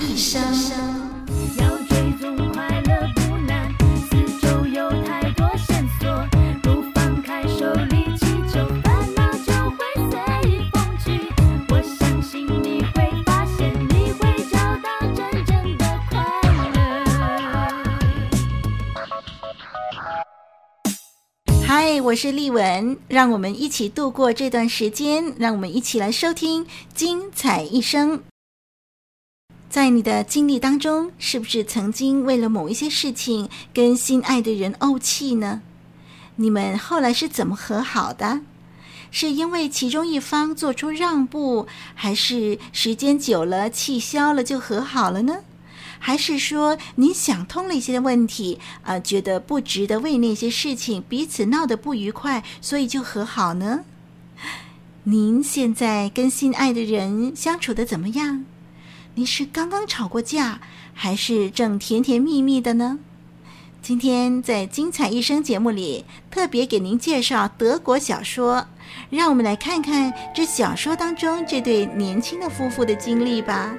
一生，要追踪快乐不难，四周有太多线索，不放开手，立即就烦恼就会随风去。我相信你会发现，你会找到真正的快乐。嗨，我是丽文，让我们一起度过这段时间，让我们一起来收听精彩一生。在你的经历当中，是不是曾经为了某一些事情跟心爱的人怄气呢？你们后来是怎么和好的？是因为其中一方做出让步，还是时间久了气消了就和好了呢？还是说您想通了一些问题，啊、呃，觉得不值得为那些事情彼此闹得不愉快，所以就和好呢？您现在跟心爱的人相处的怎么样？您是刚刚吵过架，还是正甜甜蜜蜜的呢？今天在《精彩一生》节目里，特别给您介绍德国小说，让我们来看看这小说当中这对年轻的夫妇的经历吧。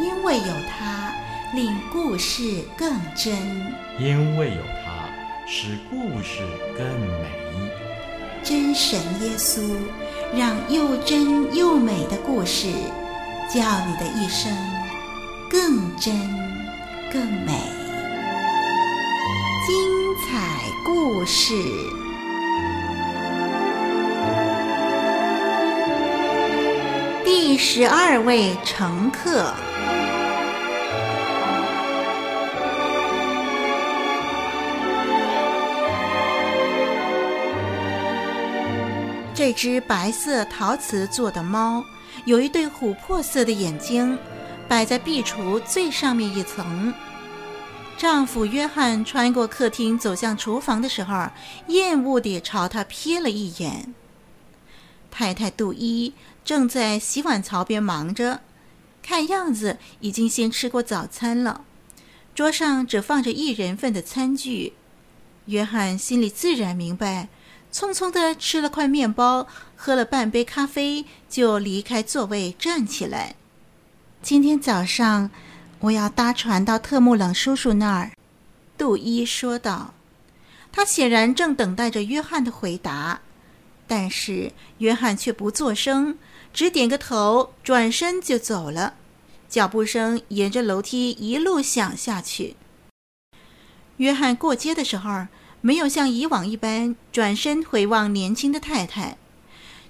因为有他，令故事更真；因为有他，使故事更美。真神耶稣，让又真又美的故事，叫你的一生更真更美。精彩故事，第十二位乘客。这只白色陶瓷做的猫，有一对琥珀色的眼睛，摆在壁橱最上面一层。丈夫约翰穿过客厅走向厨房的时候，厌恶地朝他瞥了一眼。太太杜伊正在洗碗槽边忙着，看样子已经先吃过早餐了。桌上只放着一人份的餐具，约翰心里自然明白。匆匆的吃了块面包，喝了半杯咖啡，就离开座位站起来。今天早上我要搭船到特穆冷叔叔那儿，杜伊说道。他显然正等待着约翰的回答，但是约翰却不作声，只点个头，转身就走了。脚步声沿着楼梯一路响下去。约翰过街的时候，没有像以往一般转身回望年轻的太太，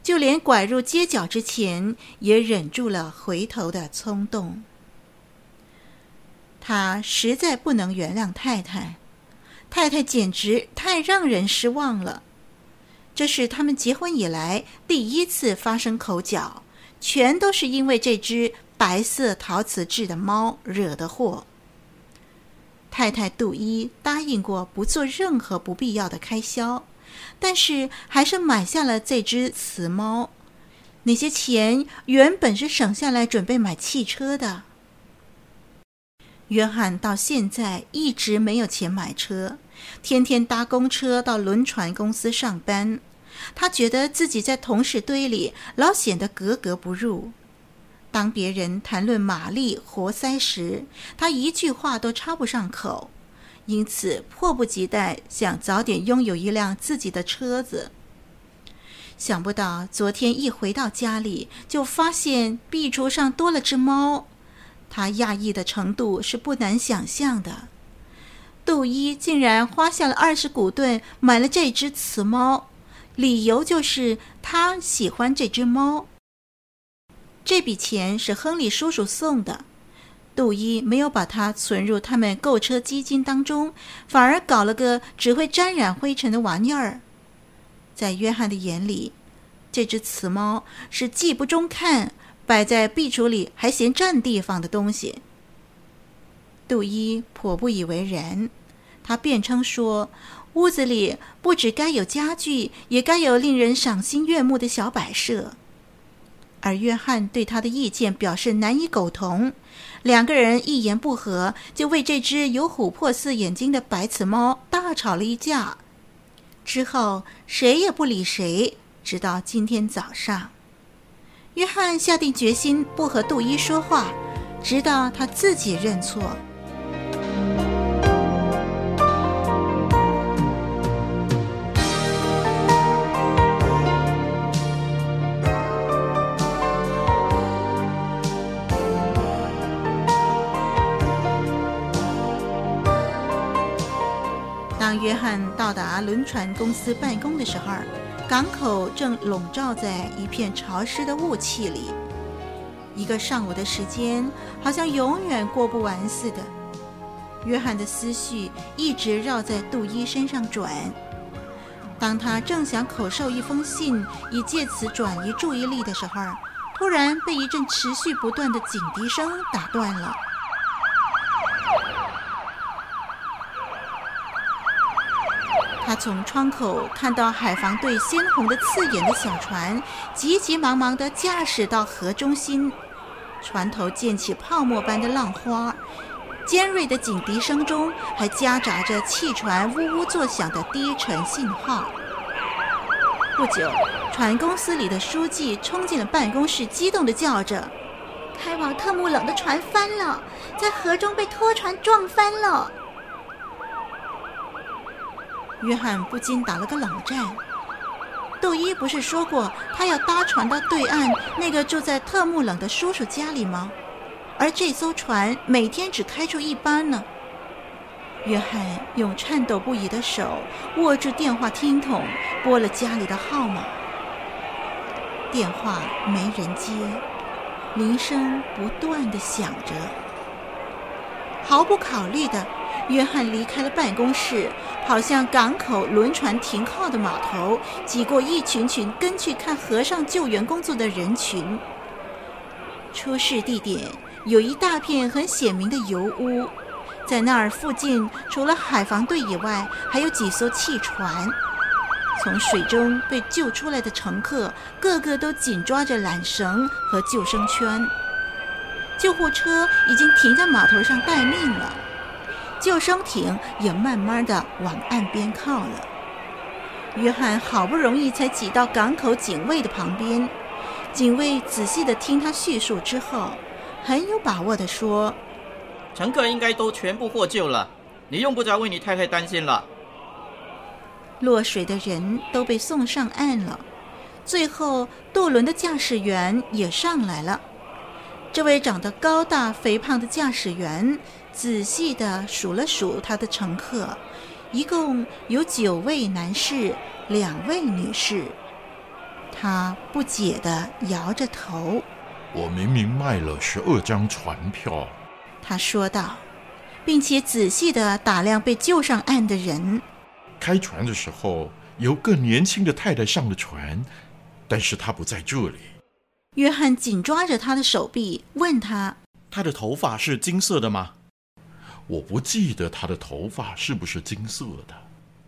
就连拐入街角之前也忍住了回头的冲动。他实在不能原谅太太，太太简直太让人失望了。这是他们结婚以来第一次发生口角，全都是因为这只白色陶瓷制的猫惹的祸。太太杜伊答应过不做任何不必要的开销，但是还是买下了这只瓷猫。那些钱原本是省下来准备买汽车的。约翰到现在一直没有钱买车，天天搭公车到轮船公司上班。他觉得自己在同事堆里老显得格格不入。当别人谈论马力、活塞时，他一句话都插不上口，因此迫不及待想早点拥有一辆自己的车子。想不到昨天一回到家里，就发现壁橱上多了只猫，他讶异的程度是不难想象的。杜伊竟然花下了二十古顿买了这只雌猫，理由就是他喜欢这只猫。这笔钱是亨利叔叔送的，杜伊没有把它存入他们购车基金当中，反而搞了个只会沾染灰尘的玩意儿。在约翰的眼里，这只雌猫是既不中看，摆在壁橱里还嫌占地方的东西。杜伊颇不以为然，他辩称说，屋子里不只该有家具，也该有令人赏心悦目的小摆设。而约翰对他的意见表示难以苟同，两个人一言不合，就为这只有琥珀色眼睛的白瓷猫大吵了一架。之后谁也不理谁，直到今天早上，约翰下定决心不和杜伊说话，直到他自己认错。当约翰到达轮船公司办公的时候，港口正笼罩在一片潮湿的雾气里。一个上午的时间好像永远过不完似的。约翰的思绪一直绕在杜伊身上转。当他正想口授一封信，以借此转移注意力的时候，突然被一阵持续不断的警笛声打断了。他从窗口看到海防队鲜红的刺眼的小船，急急忙忙地驾驶到河中心，船头溅起泡沫般的浪花，尖锐的警笛声中还夹杂着汽船呜呜作响的低沉信号。不久，船公司里的书记冲进了办公室，激动地叫着：“开往特木冷的船翻了，在河中被拖船撞翻了。”约翰不禁打了个冷战。杜伊不是说过他要搭船到对岸那个住在特木冷的叔叔家里吗？而这艘船每天只开出一班呢。约翰用颤抖不已的手握住电话听筒，拨了家里的号码。电话没人接，铃声不断的响着。毫不考虑的。约翰离开了办公室，跑向港口轮船停靠的码头，挤过一群群跟去看河上救援工作的人群。出事地点有一大片很显明的油污，在那儿附近，除了海防队以外，还有几艘汽船。从水中被救出来的乘客，个个都紧抓着缆绳和救生圈。救护车已经停在码头上待命了。救生艇也慢慢的往岸边靠了。约翰好不容易才挤到港口警卫的旁边，警卫仔细的听他叙述之后，很有把握的说：“乘客应该都全部获救了，你用不着为你太太担心了。”落水的人都被送上岸了，最后渡轮的驾驶员也上来了。这位长得高大肥胖的驾驶员。仔细地数了数他的乘客，一共有九位男士，两位女士。他不解地摇着头：“我明明卖了十二张船票。”他说道，并且仔细地打量被救上岸的人。开船的时候，有个年轻的太太上了船，但是她不在这里。约翰紧抓着他的手臂，问他：“她的头发是金色的吗？”我不记得他的头发是不是金色的，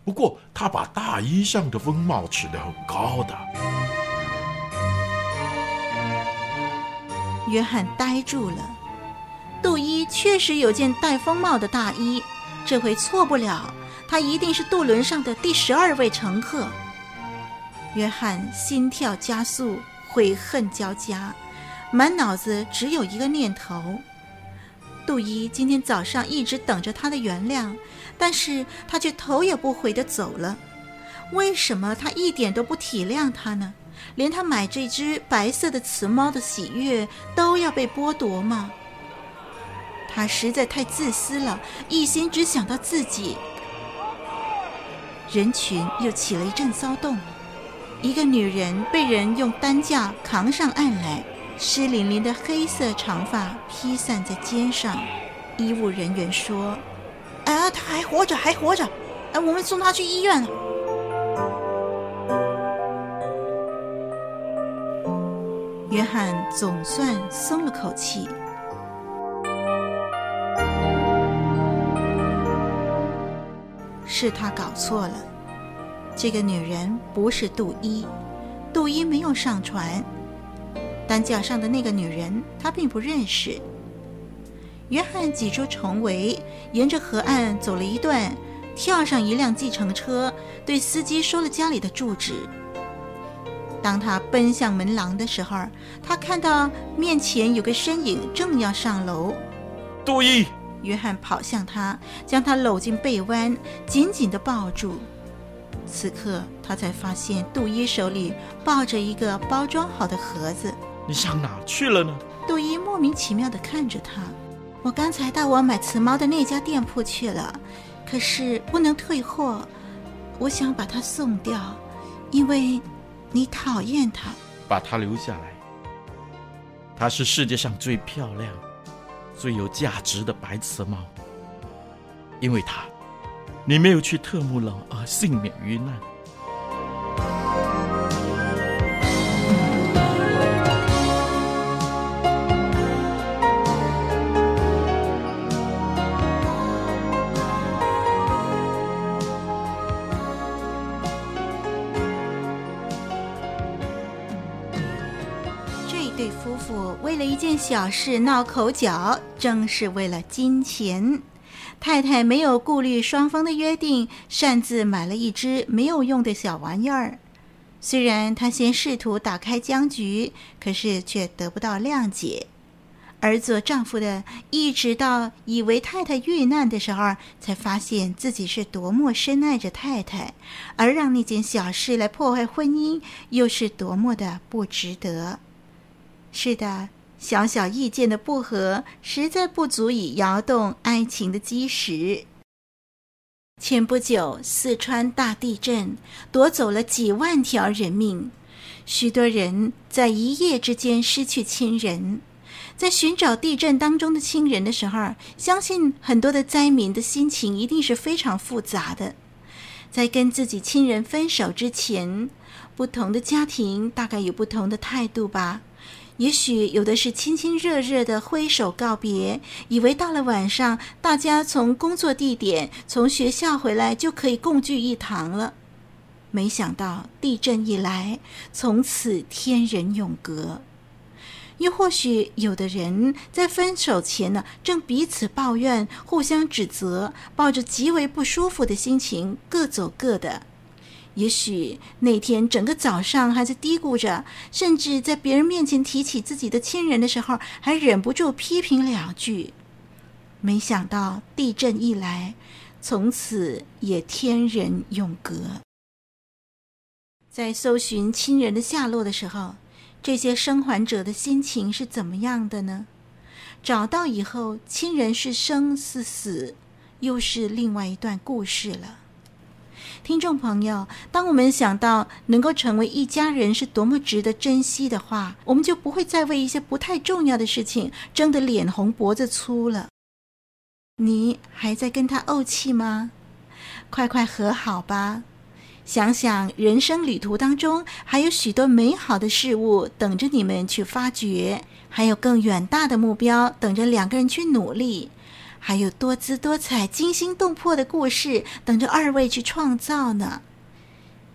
不过他把大衣上的风帽扯得很高的。约翰呆住了。杜伊确实有件戴风帽的大衣，这回错不了，他一定是渡轮上的第十二位乘客。约翰心跳加速，悔恨交加，满脑子只有一个念头。杜伊今天早上一直等着他的原谅，但是他却头也不回地走了。为什么他一点都不体谅他呢？连他买这只白色的雌猫的喜悦都要被剥夺吗？他实在太自私了，一心只想到自己。人群又起了一阵骚动，一个女人被人用担架扛上岸来。湿淋淋的黑色长发披散在肩上，医务人员说：“啊，他还活着，还活着！哎，我们送他去医院了。”约翰总算松了口气。是他搞错了，这个女人不是杜伊，杜伊没有上船。担架上的那个女人，他并不认识。约翰挤出重围，沿着河岸走了一段，跳上一辆计程车，对司机说了家里的住址。当他奔向门廊的时候，他看到面前有个身影正要上楼。杜伊。约翰跑向他，将他搂进臂弯，紧紧地抱住。此刻，他才发现杜伊手里抱着一个包装好的盒子。你上哪去了呢？杜伊莫名其妙地看着他。我刚才到我买瓷猫的那家店铺去了，可是不能退货。我想把它送掉，因为你讨厌它。把它留下来。它是世界上最漂亮。最有价值的白瓷猫，因为它，你没有去特穆朗而幸免于难。为了一件小事闹口角，正是为了金钱。太太没有顾虑双方的约定，擅自买了一只没有用的小玩意儿。虽然她先试图打开僵局，可是却得不到谅解。而做丈夫的，一直到以为太太遇难的时候，才发现自己是多么深爱着太太，而让那件小事来破坏婚姻，又是多么的不值得。是的，小小意见的不合，实在不足以摇动爱情的基石。前不久，四川大地震夺走了几万条人命，许多人在一夜之间失去亲人。在寻找地震当中的亲人的时候，相信很多的灾民的心情一定是非常复杂的。在跟自己亲人分手之前，不同的家庭大概有不同的态度吧。也许有的是亲亲热热的挥手告别，以为到了晚上，大家从工作地点、从学校回来就可以共聚一堂了。没想到地震一来，从此天人永隔。又或许有的人在分手前呢，正彼此抱怨、互相指责，抱着极为不舒服的心情，各走各的。也许那天整个早上还在嘀咕着，甚至在别人面前提起自己的亲人的时候，还忍不住批评两句。没想到地震一来，从此也天人永隔。在搜寻亲人的下落的时候，这些生还者的心情是怎么样的呢？找到以后，亲人是生是死，又是另外一段故事了。听众朋友，当我们想到能够成为一家人是多么值得珍惜的话，我们就不会再为一些不太重要的事情争得脸红脖子粗了。你还在跟他怄气吗？快快和好吧！想想人生旅途当中还有许多美好的事物等着你们去发掘，还有更远大的目标等着两个人去努力。还有多姿多彩、惊心动魄的故事等着二位去创造呢！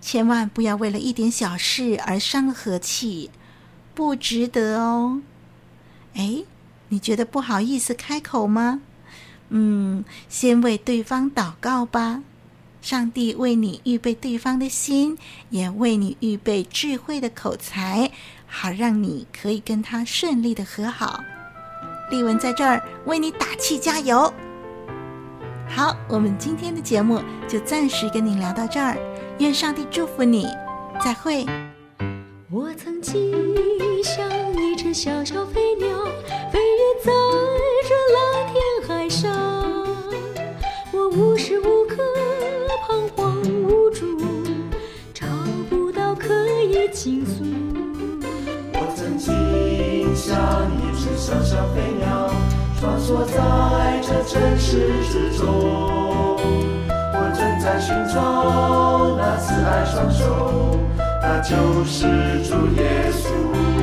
千万不要为了一点小事而伤了和气，不值得哦。哎，你觉得不好意思开口吗？嗯，先为对方祷告吧。上帝为你预备对方的心，也为你预备智慧的口才，好让你可以跟他顺利的和好。丽文在这儿为你打气加油。好，我们今天的节目就暂时跟你聊到这儿，愿上帝祝福你，再会。我曾经像一只小小飞鸟，飞越在这蓝天海上，我无时无刻彷徨无助，找不到可以倾诉。像一只小小飞鸟，穿梭在这城市之中。我正在寻找那慈爱双手，那就是主耶稣。